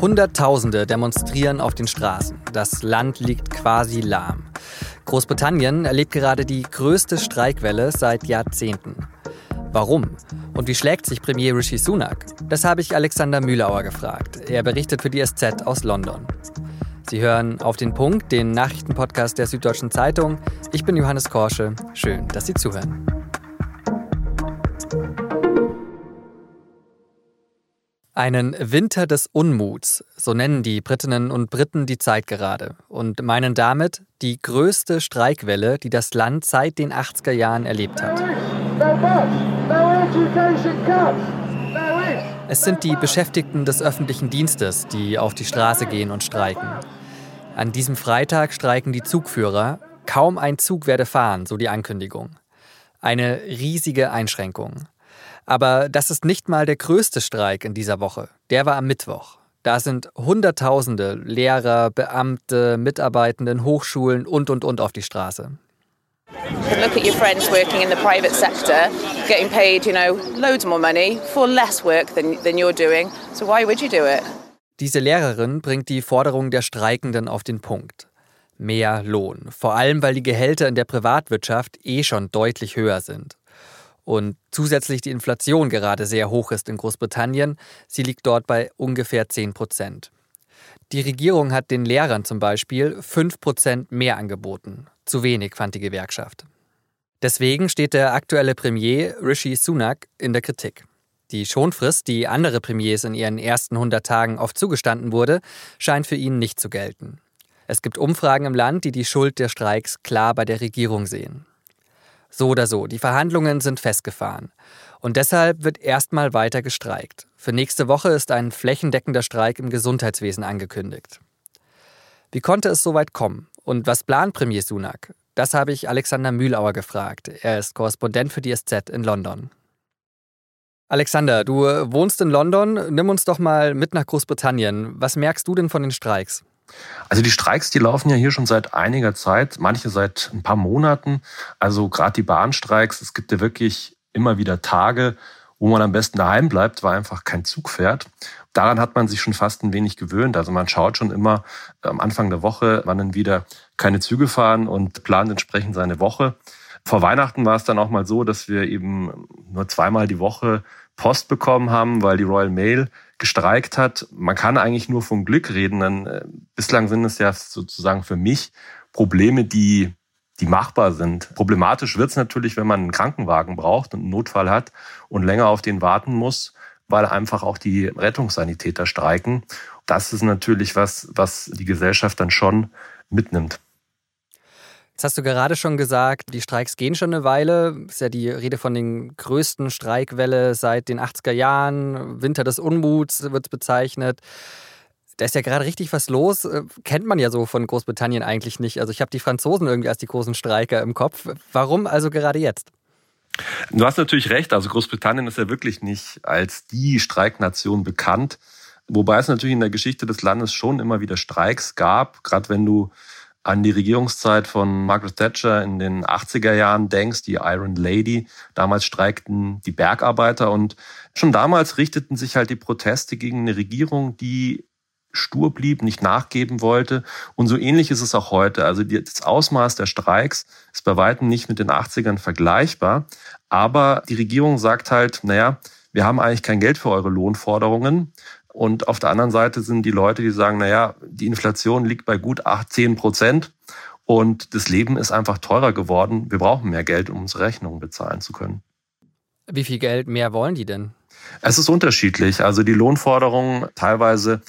Hunderttausende demonstrieren auf den Straßen. Das Land liegt quasi lahm. Großbritannien erlebt gerade die größte Streikwelle seit Jahrzehnten. Warum? Und wie schlägt sich Premier Rishi Sunak? Das habe ich Alexander Mühlauer gefragt. Er berichtet für die SZ aus London. Sie hören auf den Punkt, den Nachrichtenpodcast der Süddeutschen Zeitung. Ich bin Johannes Korsche. Schön, dass Sie zuhören. Einen Winter des Unmuts, so nennen die Britinnen und Briten die Zeit gerade und meinen damit die größte Streikwelle, die das Land seit den 80er Jahren erlebt hat. Es sind die Beschäftigten des öffentlichen Dienstes, die auf die Straße gehen und streiken. An diesem Freitag streiken die Zugführer. Kaum ein Zug werde fahren, so die Ankündigung. Eine riesige Einschränkung. Aber das ist nicht mal der größte Streik in dieser Woche. Der war am Mittwoch. Da sind Hunderttausende Lehrer, Beamte, Mitarbeitende in Hochschulen und und und auf die Straße. Look at your friends working in the private sector, getting paid, you know, loads more money for less work than, than you're doing. So why would you do it? Diese Lehrerin bringt die Forderung der Streikenden auf den Punkt. Mehr Lohn. Vor allem, weil die Gehälter in der Privatwirtschaft eh schon deutlich höher sind und zusätzlich die Inflation gerade sehr hoch ist in Großbritannien. Sie liegt dort bei ungefähr 10 Prozent. Die Regierung hat den Lehrern zum Beispiel 5 Prozent mehr angeboten. Zu wenig, fand die Gewerkschaft. Deswegen steht der aktuelle Premier Rishi Sunak in der Kritik. Die Schonfrist, die andere Premiers in ihren ersten 100 Tagen oft zugestanden wurde, scheint für ihn nicht zu gelten. Es gibt Umfragen im Land, die die Schuld der Streiks klar bei der Regierung sehen. So oder so, die Verhandlungen sind festgefahren. Und deshalb wird erstmal weiter gestreikt. Für nächste Woche ist ein flächendeckender Streik im Gesundheitswesen angekündigt. Wie konnte es so weit kommen? Und was plant Premier Sunak? Das habe ich Alexander Mühlauer gefragt. Er ist Korrespondent für die SZ in London. Alexander, du wohnst in London. Nimm uns doch mal mit nach Großbritannien. Was merkst du denn von den Streiks? Also die Streiks, die laufen ja hier schon seit einiger Zeit, manche seit ein paar Monaten. Also gerade die Bahnstreiks, es gibt ja wirklich immer wieder Tage, wo man am besten daheim bleibt, weil einfach kein Zug fährt. Daran hat man sich schon fast ein wenig gewöhnt. Also man schaut schon immer am Anfang der Woche, wann dann wieder keine Züge fahren und plant entsprechend seine Woche. Vor Weihnachten war es dann auch mal so, dass wir eben nur zweimal die Woche Post bekommen haben, weil die Royal Mail gestreikt hat. Man kann eigentlich nur von Glück reden. Denn, äh, bislang sind es ja sozusagen für mich Probleme, die die machbar sind. Problematisch wird es natürlich, wenn man einen Krankenwagen braucht und einen Notfall hat und länger auf den warten muss, weil einfach auch die Rettungssanitäter streiken. Das ist natürlich was, was die Gesellschaft dann schon mitnimmt. Jetzt hast du gerade schon gesagt, die Streiks gehen schon eine Weile. Ist ja die Rede von den größten Streikwelle seit den 80er Jahren. Winter des Unmuts wird bezeichnet. Da ist ja gerade richtig was los. Kennt man ja so von Großbritannien eigentlich nicht. Also ich habe die Franzosen irgendwie als die großen Streiker im Kopf. Warum also gerade jetzt? Du hast natürlich recht. Also Großbritannien ist ja wirklich nicht als die Streiknation bekannt. Wobei es natürlich in der Geschichte des Landes schon immer wieder Streiks gab. Gerade wenn du an die Regierungszeit von Margaret Thatcher in den 80er Jahren denkst, die Iron Lady. Damals streikten die Bergarbeiter und schon damals richteten sich halt die Proteste gegen eine Regierung, die stur blieb, nicht nachgeben wollte. Und so ähnlich ist es auch heute. Also das Ausmaß der Streiks ist bei weitem nicht mit den 80ern vergleichbar. Aber die Regierung sagt halt, naja, wir haben eigentlich kein Geld für eure Lohnforderungen. Und auf der anderen Seite sind die Leute, die sagen, naja, die Inflation liegt bei gut 8, 10 Prozent und das Leben ist einfach teurer geworden. Wir brauchen mehr Geld, um unsere Rechnungen bezahlen zu können. Wie viel Geld mehr wollen die denn? Es ist unterschiedlich. Also die Lohnforderungen teilweise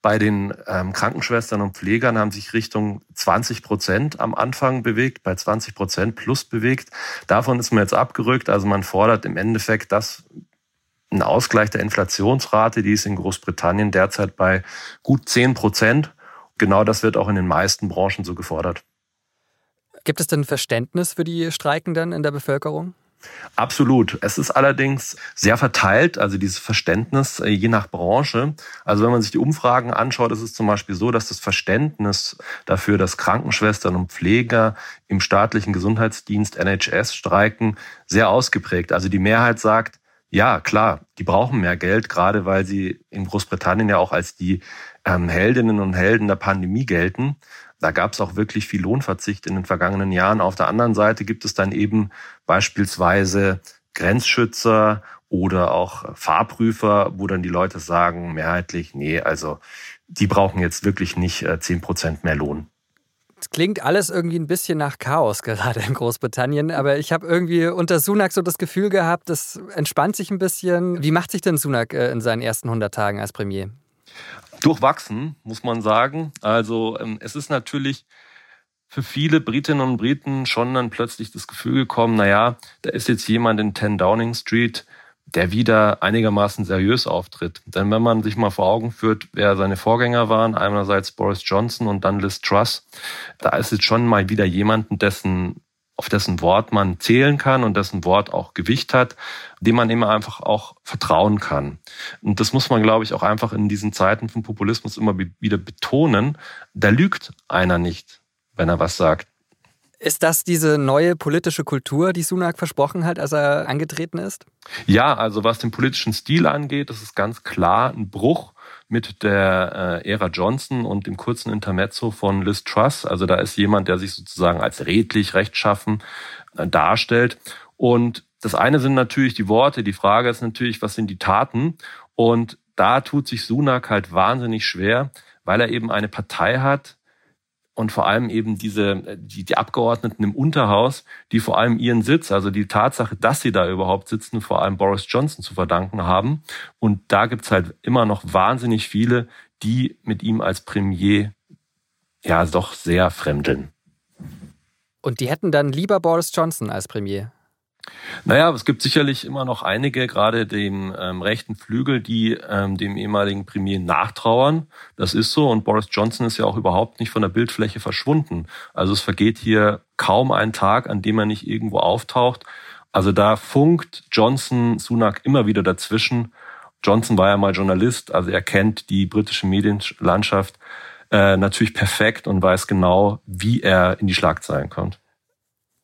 bei den ähm, Krankenschwestern und Pflegern haben sich Richtung 20 Prozent am Anfang bewegt, bei 20 Prozent plus bewegt. Davon ist man jetzt abgerückt. Also man fordert im Endeffekt das ein Ausgleich der Inflationsrate, die ist in Großbritannien derzeit bei gut 10 Prozent. Genau das wird auch in den meisten Branchen so gefordert. Gibt es denn Verständnis für die Streikenden in der Bevölkerung? Absolut. Es ist allerdings sehr verteilt, also dieses Verständnis äh, je nach Branche. Also wenn man sich die Umfragen anschaut, ist es zum Beispiel so, dass das Verständnis dafür, dass Krankenschwestern und Pfleger im staatlichen Gesundheitsdienst NHS streiken, sehr ausgeprägt. Also die Mehrheit sagt, Ja, klar, die brauchen mehr Geld, gerade weil sie in Großbritannien ja auch als die ähm, Heldinnen und Helden der Pandemie gelten. Da gab es auch wirklich viel Lohnverzicht in den vergangenen Jahren. Auf der anderen Seite gibt es dann eben beispielsweise Grenzschützer oder auch Fahrprüfer, wo dann die Leute sagen, mehrheitlich, nee, also die brauchen jetzt wirklich nicht äh, zehn Prozent mehr Lohn. Klingt alles irgendwie ein bisschen nach Chaos gerade in Großbritannien, aber ich habe irgendwie unter Sunak so das Gefühl gehabt, das entspannt sich ein bisschen. Wie macht sich denn Sunak äh, in seinen ersten 100 Tagen als Premier? Durchwachsen, muss man sagen. Also ähm, es ist natürlich für viele Britinnen und Briten schon dann plötzlich das Gefühl gekommen, naja, da ist jetzt jemand in 10 Downing Street, der wieder einigermaßen seriös auftritt. Denn wenn man sich mal vor Augen führt, wer seine Vorgänger waren, einerseits Boris Johnson und dann Liz Truss, da ist jetzt schon mal wieder jemanden, dessen auf dessen Wort man zählen kann und dessen Wort auch Gewicht hat, dem man immer einfach auch vertrauen kann. Und das muss man, glaube ich, auch einfach in diesen Zeiten von Populismus immer wieder betonen. Da lügt einer nicht, wenn er was sagt. Ist das diese neue politische Kultur, die Sunak versprochen hat, als er angetreten ist? Ja, also was den politischen Stil angeht, das ist ganz klar ein Bruch mit der äh, Ära Johnson und dem kurzen Intermezzo von Liz Truss. Also da ist jemand, der sich sozusagen als redlich, rechtschaffen äh, darstellt. Und das eine sind natürlich die Worte, die Frage ist natürlich, was sind die Taten? Und da tut sich Sunak halt wahnsinnig schwer, weil er eben eine Partei hat, und vor allem eben diese die, die Abgeordneten im Unterhaus, die vor allem ihren Sitz, also die Tatsache, dass sie da überhaupt sitzen, vor allem Boris Johnson zu verdanken haben. Und da gibt's halt immer noch wahnsinnig viele, die mit ihm als Premier ja doch sehr fremdeln. Und die hätten dann lieber Boris Johnson als Premier. Naja, es gibt sicherlich immer noch einige, gerade dem ähm, rechten Flügel, die ähm, dem ehemaligen Premier nachtrauern. Das ist so. Und Boris Johnson ist ja auch überhaupt nicht von der Bildfläche verschwunden. Also es vergeht hier kaum ein Tag, an dem er nicht irgendwo auftaucht. Also da funkt Johnson Sunak immer wieder dazwischen. Johnson war ja mal Journalist, also er kennt die britische Medienlandschaft äh, natürlich perfekt und weiß genau, wie er in die Schlagzeilen kommt.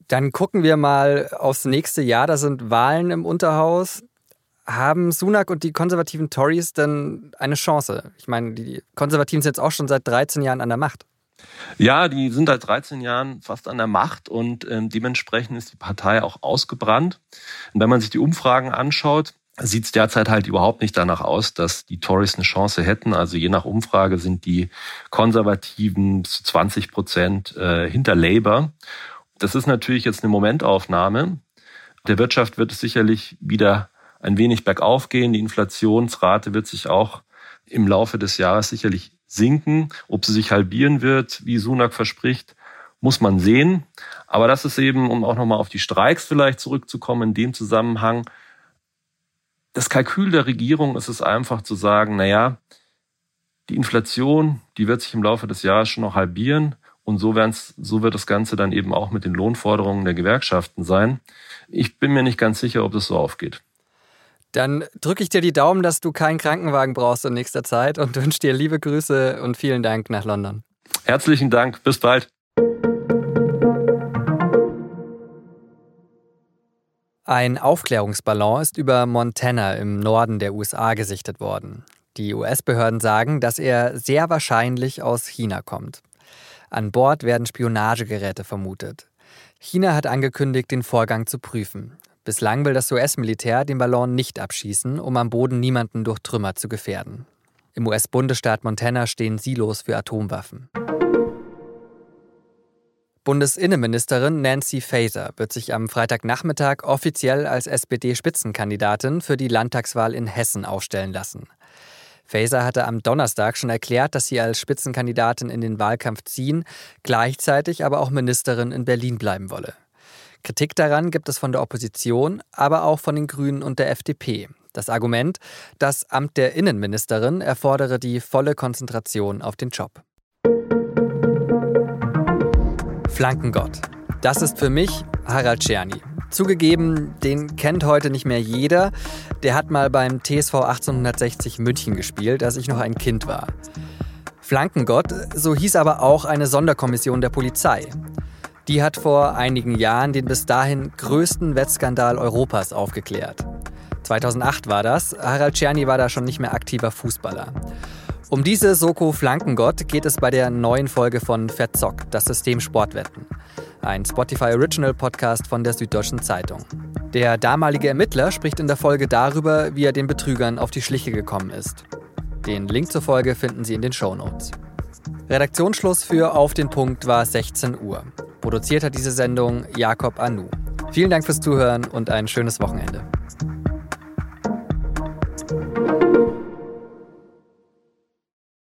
Dann gucken wir mal aufs nächste Jahr. Da sind Wahlen im Unterhaus. Haben Sunak und die konservativen Tories denn eine Chance? Ich meine, die Konservativen sind jetzt auch schon seit 13 Jahren an der Macht. Ja, die sind seit 13 Jahren fast an der Macht und äh, dementsprechend ist die Partei auch ausgebrannt. Und wenn man sich die Umfragen anschaut, sieht es derzeit halt überhaupt nicht danach aus, dass die Tories eine Chance hätten. Also je nach Umfrage sind die Konservativen zu 20 Prozent äh, hinter Labour. Das ist natürlich jetzt eine Momentaufnahme. Der Wirtschaft wird es sicherlich wieder ein wenig bergauf gehen. Die Inflationsrate wird sich auch im Laufe des Jahres sicherlich sinken. Ob sie sich halbieren wird, wie Sunak verspricht, muss man sehen. Aber das ist eben, um auch nochmal auf die Streiks vielleicht zurückzukommen, in dem Zusammenhang, das Kalkül der Regierung ist es einfach zu sagen, na ja, die Inflation, die wird sich im Laufe des Jahres schon noch halbieren. Und so, so wird das Ganze dann eben auch mit den Lohnforderungen der Gewerkschaften sein. Ich bin mir nicht ganz sicher, ob das so aufgeht. Dann drücke ich dir die Daumen, dass du keinen Krankenwagen brauchst in nächster Zeit und wünsche dir liebe Grüße und vielen Dank nach London. Herzlichen Dank. Bis bald. Ein Aufklärungsballon ist über Montana im Norden der USA gesichtet worden. Die US-Behörden sagen, dass er sehr wahrscheinlich aus China kommt. An Bord werden Spionagegeräte vermutet. China hat angekündigt, den Vorgang zu prüfen. Bislang will das US-Militär den Ballon nicht abschießen, um am Boden niemanden durch Trümmer zu gefährden. Im US-Bundesstaat Montana stehen Silos für Atomwaffen. Bundesinnenministerin Nancy Faeser wird sich am Freitagnachmittag offiziell als SPD-Spitzenkandidatin für die Landtagswahl in Hessen aufstellen lassen. Faeser hatte am Donnerstag schon erklärt, dass sie als Spitzenkandidatin in den Wahlkampf ziehen, gleichzeitig aber auch Ministerin in Berlin bleiben wolle. Kritik daran gibt es von der Opposition, aber auch von den Grünen und der FDP. Das Argument, das Amt der Innenministerin erfordere die volle Konzentration auf den Job. Flankengott. Das ist für mich Harald Czerny. Zugegeben, den kennt heute nicht mehr jeder. Der hat mal beim TSV 1860 München gespielt, als ich noch ein Kind war. Flankengott, so hieß aber auch eine Sonderkommission der Polizei. Die hat vor einigen Jahren den bis dahin größten Wettskandal Europas aufgeklärt. 2008 war das. Harald Czerny war da schon nicht mehr aktiver Fußballer. Um diese Soko Flankengott geht es bei der neuen Folge von Verzockt, das System Sportwetten. Ein Spotify Original Podcast von der Süddeutschen Zeitung. Der damalige Ermittler spricht in der Folge darüber, wie er den Betrügern auf die Schliche gekommen ist. Den Link zur Folge finden Sie in den Show Notes. Redaktionsschluss für Auf den Punkt war 16 Uhr. Produziert hat diese Sendung Jakob Anu. Vielen Dank fürs Zuhören und ein schönes Wochenende.